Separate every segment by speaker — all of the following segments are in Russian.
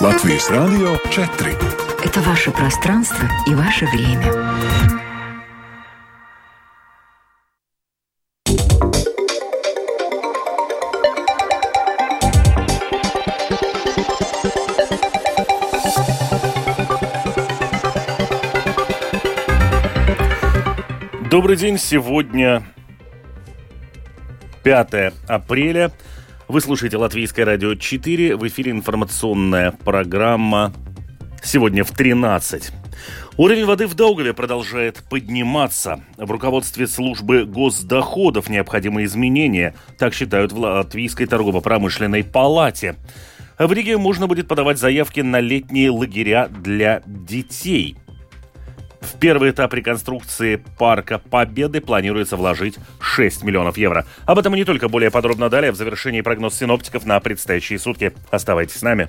Speaker 1: Латвийс Радио 4.
Speaker 2: Это ваше пространство и ваше время.
Speaker 3: Добрый день, сегодня 5 апреля. Вы слушаете Латвийское радио 4. В эфире информационная программа «Сегодня в 13». Уровень воды в Даугаве продолжает подниматься. В руководстве службы госдоходов необходимы изменения, так считают в Латвийской торгово-промышленной палате. В Риге можно будет подавать заявки на летние лагеря для детей – в первый этап реконструкции Парка Победы планируется вложить 6 миллионов евро. Об этом и не только более подробно далее в завершении прогноз синоптиков на предстоящие сутки. Оставайтесь с нами.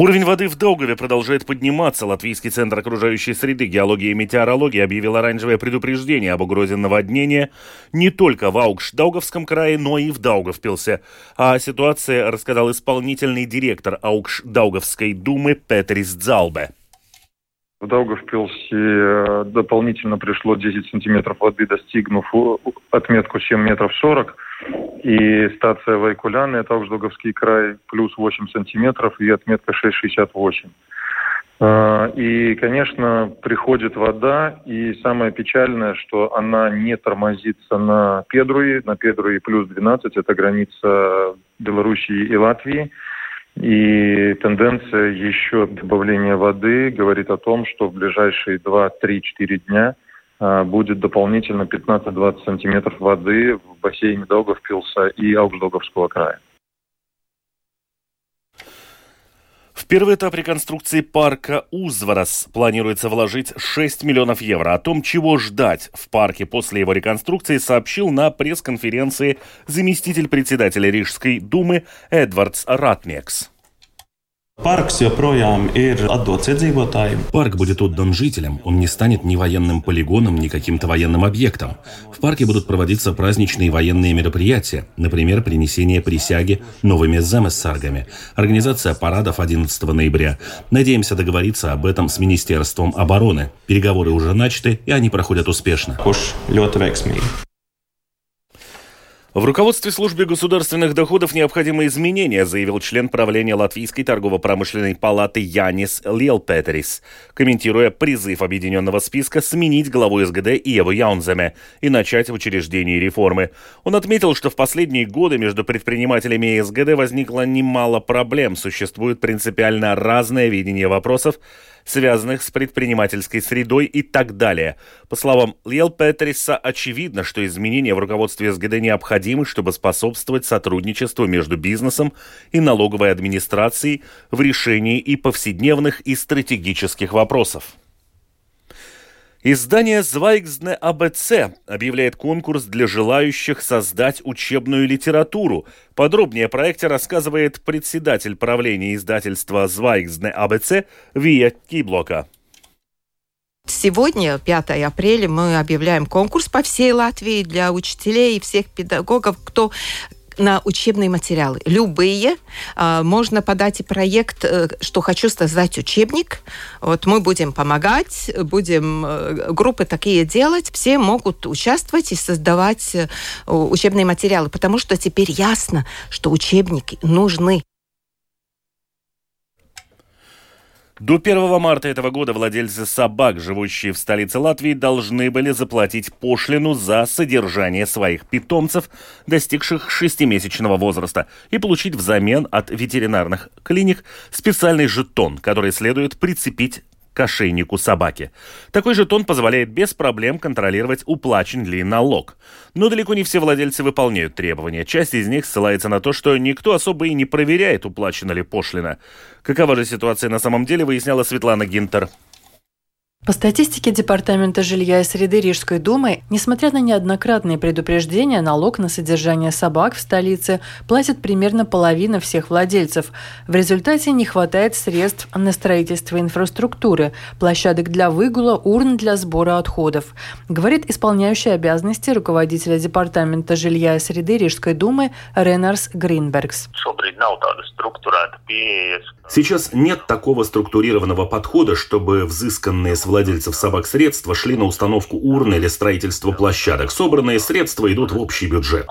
Speaker 3: Уровень воды в Даугаве продолжает подниматься. Латвийский центр окружающей среды, геологии и метеорологии объявил оранжевое предупреждение об угрозе наводнения не только в Аукш-Даугавском крае, но и в Даугавпилсе. О ситуации рассказал исполнительный директор Аукш-Даугавской думы Петрис Дзалбе.
Speaker 4: В Даугавпилсе э, дополнительно пришло 10 сантиметров воды, достигнув отметку 7 метров 40 и стация Вайкуляны, это Ауждоговский край, плюс 8 сантиметров и отметка 6,68. А, и, конечно, приходит вода, и самое печальное, что она не тормозится на Педруи, на Педруи плюс 12, это граница Белоруссии и Латвии. И тенденция еще добавления воды говорит о том, что в ближайшие 2-3-4 дня – будет дополнительно 15-20 сантиметров воды в бассейне Долговпилса и Аугсдоговского края.
Speaker 3: В первый этап реконструкции парка Узварас планируется вложить 6 миллионов евро. О том, чего ждать в парке после его реконструкции, сообщил на пресс-конференции заместитель председателя Рижской думы Эдвардс Ратмекс.
Speaker 5: Парк будет отдан жителям, он не станет ни военным полигоном, ни каким-то военным объектом. В парке будут проводиться праздничные военные мероприятия, например, принесение присяги новыми замессаргами, организация парадов 11 ноября. Надеемся договориться об этом с Министерством обороны. Переговоры уже начаты, и они проходят успешно.
Speaker 3: В руководстве службы государственных доходов необходимы изменения, заявил член правления Латвийской торгово-промышленной палаты Янис Лилпетерис, комментируя призыв объединенного списка сменить главу СГД Еву Яунземе и начать в учреждении реформы. Он отметил, что в последние годы между предпринимателями и СГД возникло немало проблем, существует принципиально разное видение вопросов, связанных с предпринимательской средой и так далее. По словам Лиэл Петриса, очевидно, что изменения в руководстве СГД необходимы, чтобы способствовать сотрудничеству между бизнесом и налоговой администрацией в решении и повседневных, и стратегических вопросов. Издание «Звайгзне АБЦ» объявляет конкурс для желающих создать учебную литературу. Подробнее о проекте рассказывает председатель правления издательства «Звайгзне АБЦ» Вия Киблока.
Speaker 6: Сегодня, 5 апреля, мы объявляем конкурс по всей Латвии для учителей и всех педагогов, кто на учебные материалы. Любые. А, можно подать и проект, э, что хочу создать учебник. Вот мы будем помогать, будем э, группы такие делать. Все могут участвовать и создавать э, учебные материалы, потому что теперь ясно, что учебники нужны.
Speaker 3: До 1 марта этого года владельцы собак, живущие в столице Латвии, должны были заплатить пошлину за содержание своих питомцев, достигших шестимесячного возраста, и получить взамен от ветеринарных клиник специальный жетон, который следует прицепить к ошейнику собаки. Такой жетон позволяет без проблем контролировать уплачен ли налог. Но далеко не все владельцы выполняют требования. Часть из них ссылается на то, что никто особо и не проверяет, уплачена ли пошлина. Какова же ситуация на самом деле, выясняла Светлана Гинтер.
Speaker 1: По статистике Департамента жилья и среды Рижской думы, несмотря на неоднократные предупреждения, налог на содержание собак в столице платит примерно половина всех владельцев. В результате не хватает средств на строительство инфраструктуры, площадок для выгула, урн для сбора отходов, говорит исполняющий обязанности руководителя Департамента жилья и среды Рижской думы Ренарс Гринбергс.
Speaker 5: Сейчас нет такого структурированного подхода, чтобы взысканные с владельцев собак средства шли на установку урны или строительство площадок. Собранные средства идут в общий бюджет.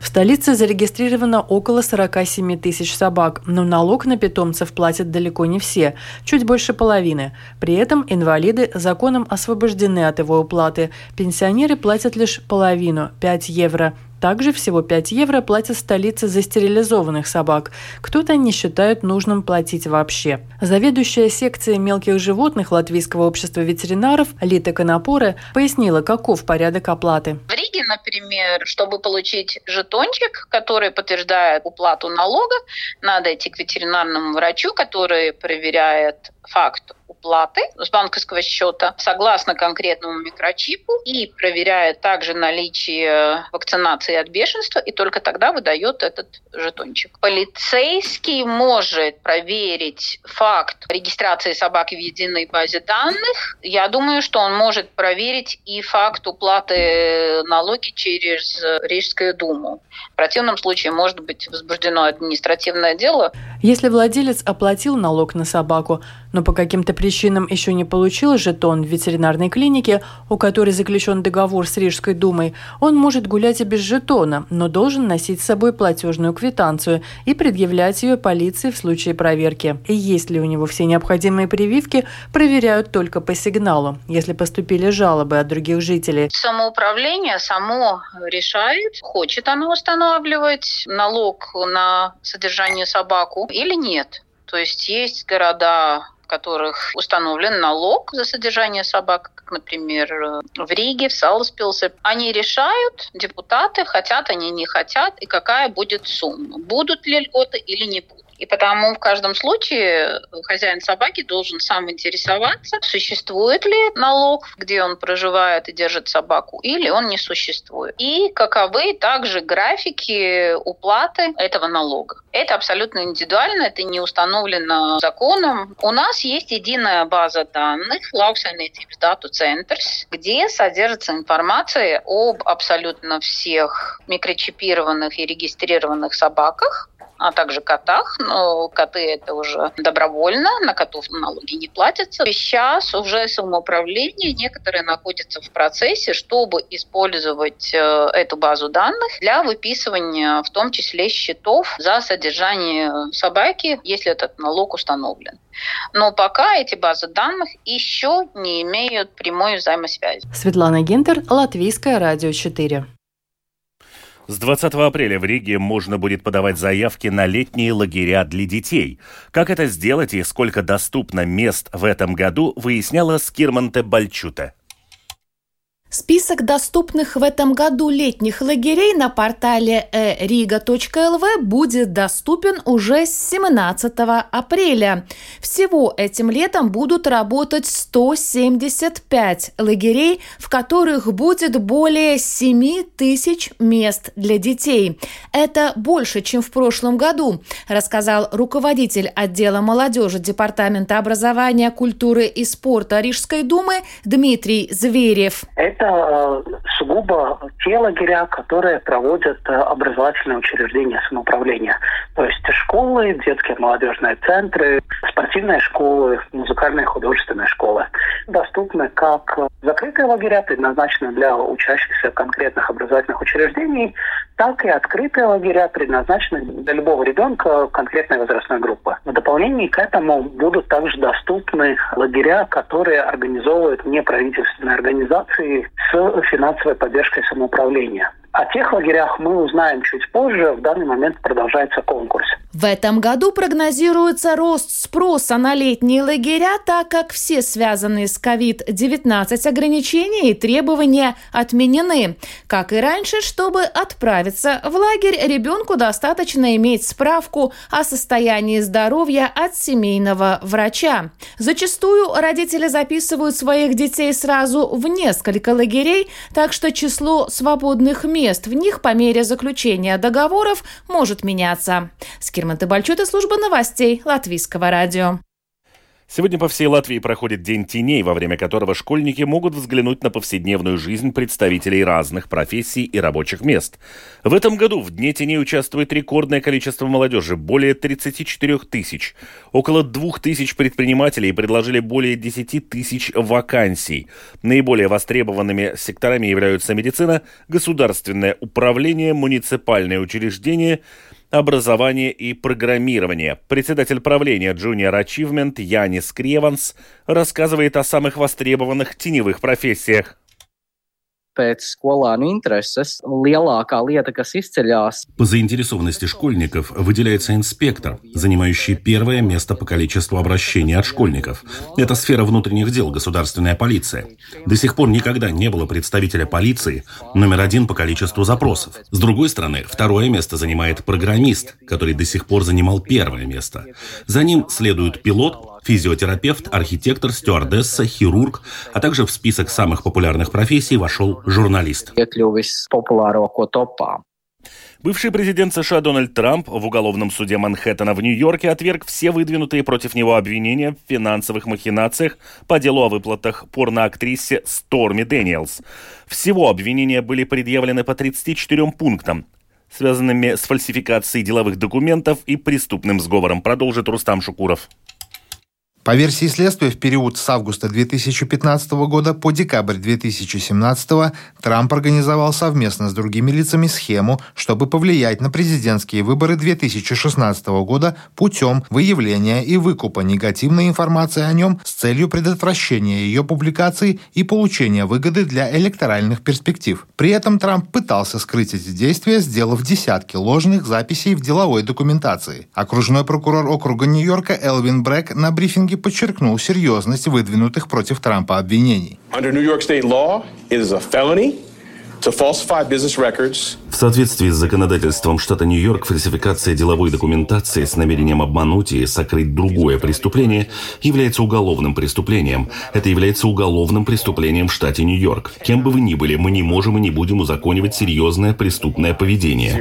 Speaker 1: В столице зарегистрировано около 47 тысяч собак, но налог на питомцев платят далеко не все, чуть больше половины. При этом инвалиды законом освобождены от его уплаты. Пенсионеры платят лишь половину – 5 евро. Также всего 5 евро платят столицы за стерилизованных собак. Кто-то не считает нужным платить вообще. Заведующая секцией мелких животных Латвийского общества ветеринаров Лита Конопора пояснила, каков порядок оплаты.
Speaker 7: В Риге, например, чтобы получить жетончик, который подтверждает уплату налога, надо идти к ветеринарному врачу, который проверяет факт уплаты с банковского счета согласно конкретному микрочипу и проверяет также наличие вакцинации от бешенства, и только тогда выдает этот жетончик. Полицейский может проверить факт регистрации собаки в единой базе данных. Я думаю, что он может проверить и факт уплаты налоги через Рижскую думу. В противном случае может быть возбуждено административное дело.
Speaker 1: Если владелец оплатил налог на собаку, но по каким-то причинам еще не получил жетон в ветеринарной клинике, у которой заключен договор с Рижской думой, он может гулять и без жетона, но должен носить с собой платежную квитанцию и предъявлять ее полиции в случае проверки. И есть ли у него все необходимые прививки, проверяют только по сигналу, если поступили жалобы от других жителей.
Speaker 7: Самоуправление само решает, хочет оно устанавливать налог на содержание собаку или нет. То есть есть города, которых установлен налог за содержание собак, как, например, в Риге, в Салспилсе. Они решают, депутаты, хотят они, не хотят, и какая будет сумма. Будут ли льготы или не будут. И потому в каждом случае хозяин собаки должен сам интересоваться, существует ли налог, где он проживает и держит собаку, или он не существует. И каковы также графики уплаты этого налога. Это абсолютно индивидуально, это не установлено законом. У нас есть единая база данных Lauksaimniecības Datu Centers, где содержится информация об абсолютно всех микрочипированных и регистрированных собаках, а также котах. Но коты это уже добровольно, на котов налоги не платятся. Сейчас уже самоуправление некоторые находятся в процессе, чтобы использовать э, эту базу данных для выписывания в том числе счетов за содержание собаки, если этот налог установлен. Но пока эти базы данных еще не имеют прямой взаимосвязи.
Speaker 1: Светлана Гинтер, Латвийское радио 4.
Speaker 3: С 20 апреля в Риге можно будет подавать заявки на летние лагеря для детей. Как это сделать и сколько доступно мест в этом году, выясняла Скирманте Бальчута.
Speaker 8: Список доступных в этом году летних лагерей на портале riga.lv будет доступен уже с 17 апреля. Всего этим летом будут работать 175 лагерей, в которых будет более 7 тысяч мест для детей. Это больше, чем в прошлом году, рассказал руководитель отдела молодежи Департамента образования, культуры и спорта Рижской думы Дмитрий Зверев
Speaker 9: это э, сугубо те лагеря, которые проводят э, образовательные учреждения самоуправления. То есть школы, детские молодежные центры, спортивные школы, музыкальные художественные школы. Доступны как закрытые лагеря, предназначенные для учащихся конкретных образовательных учреждений, так и открытые лагеря, предназначенные для любого ребенка конкретной возрастной группы. В дополнение к этому будут также доступны лагеря, которые организовывают неправительственные организации с финансовой поддержкой самоуправления. О тех лагерях мы узнаем чуть позже. В данный момент продолжается конкурс.
Speaker 8: В этом году прогнозируется рост спроса на летние лагеря, так как все связанные с COVID-19 ограничения и требования отменены. Как и раньше, чтобы отправиться в лагерь, ребенку достаточно иметь справку о состоянии здоровья от семейного врача. Зачастую родители записывают своих детей сразу в несколько лагерей, так что число свободных мест в них по мере заключения договоров может меняться. Кирман Бальчута, служба новостей Латвийского радио.
Speaker 3: Сегодня по всей Латвии проходит День теней, во время которого школьники могут взглянуть на повседневную жизнь представителей разных профессий и рабочих мест. В этом году в Дне теней участвует рекордное количество молодежи – более 34 тысяч. Около 2 тысяч предпринимателей предложили более 10 тысяч вакансий. Наиболее востребованными секторами являются медицина, государственное управление, муниципальные учреждения – образование и программирование. Председатель правления Junior Achievement Янис Креванс рассказывает о самых востребованных теневых профессиях
Speaker 10: pēc skolānu intereses lielākā lieta, kas.
Speaker 5: По заинтересованности школьников выделяется инспектор, занимающий первое место по количеству обращений от школьников. Это сфера внутренних дел, государственная полиция. До сих пор никогда не было представителя полиции номер один по количеству запросов. С другой стороны, второе место занимает программист, который до сих пор занимал первое место. За ним следует пилот, физиотерапевт, архитектор, стюардесса, хирург, а также в список самых популярных профессий вошел журналист.
Speaker 3: Бывший президент США Дональд Трамп в уголовном суде Манхэттена в Нью-Йорке отверг все выдвинутые против него обвинения в финансовых махинациях по делу о выплатах порноактрисе Сторми Дэниелс. Всего обвинения были предъявлены по 34 пунктам, связанными с фальсификацией деловых документов и преступным сговором, продолжит Рустам Шукуров.
Speaker 11: По версии следствия, в период с августа 2015 года по декабрь 2017 Трамп организовал совместно с другими лицами схему, чтобы повлиять на президентские выборы 2016 года путем выявления и выкупа негативной информации о нем с целью предотвращения ее публикации и получения выгоды для электоральных перспектив. При этом Трамп пытался скрыть эти действия, сделав десятки ложных записей в деловой документации. Окружной прокурор округа Нью-Йорка Элвин Брэк на брифинге брифинге подчеркнул серьезность выдвинутых против Трампа обвинений. Under New York state law, it is a felony
Speaker 5: в соответствии с законодательством штата Нью-Йорк, фальсификация деловой документации с намерением обмануть и сокрыть другое преступление является уголовным преступлением. Это является уголовным преступлением в штате Нью-Йорк. Кем бы вы ни были, мы не можем и не будем узаконивать серьезное преступное поведение.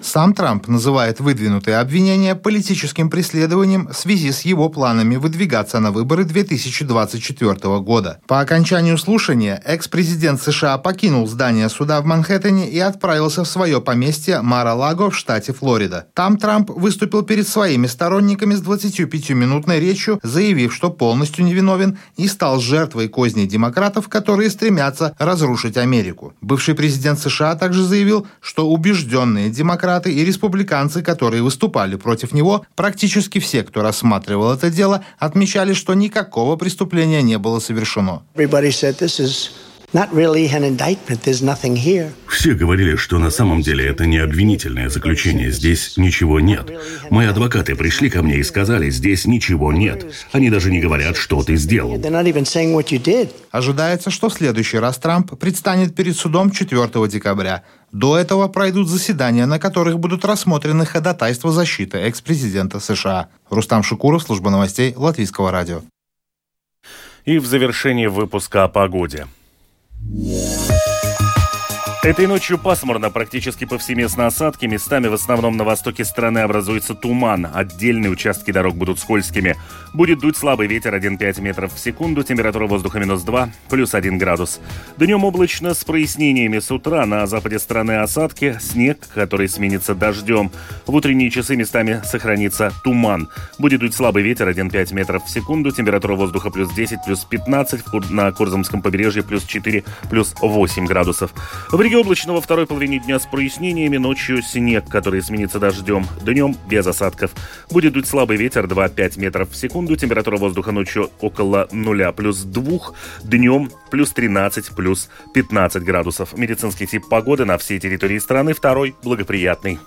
Speaker 11: Сам Трамп называет выдвинутые обвинения политическим преследованием в связи с его планами выдвигаться на выборы 2024 года. По окончанию слушания экс-президент США покинул здание суда в Манхэттене и отправился в свое поместье Мара-Лаго в штате Флорида. Там Трамп выступил перед своими сторонниками с 25-минутной речью, заявив, что полностью невиновен и стал жертвой козней демократов, которые стремятся разрушить Америку. Бывший президент США также заявил, что убежденные демократы демократы и республиканцы, которые выступали против него, практически все, кто рассматривал это дело, отмечали, что никакого преступления не было совершено.
Speaker 5: Все говорили, что на самом деле это не обвинительное заключение, здесь ничего нет. Мои адвокаты пришли ко мне и сказали, здесь ничего нет. Они даже не говорят, что ты сделал.
Speaker 11: Ожидается, что в следующий раз Трамп предстанет перед судом 4 декабря. До этого пройдут заседания, на которых будут рассмотрены ходатайства защиты экс-президента США. Рустам Шукуров, служба новостей Латвийского радио.
Speaker 3: И в завершении выпуска о погоде. Yeah. Этой ночью пасмурно, практически повсеместно осадки. Местами в основном на востоке страны образуется туман. Отдельные участки дорог будут скользкими. Будет дуть слабый ветер 1,5 метров в секунду. Температура воздуха минус 2, плюс 1 градус. Днем облачно с прояснениями с утра. На западе страны осадки, снег, который сменится дождем. В утренние часы местами сохранится туман. Будет дуть слабый ветер 1,5 метров в секунду. Температура воздуха плюс 10, плюс 15. На Курзамском побережье плюс 4, плюс 8 градусов. В регионе облачно во второй половине дня с прояснениями, ночью снег, который сменится дождем. Днем без осадков. Будет дуть слабый ветер 2-5 метров в секунду. Температура воздуха ночью около 0 плюс 2. Днем плюс 13 плюс 15 градусов. Медицинский тип погоды на всей территории страны второй благоприятный.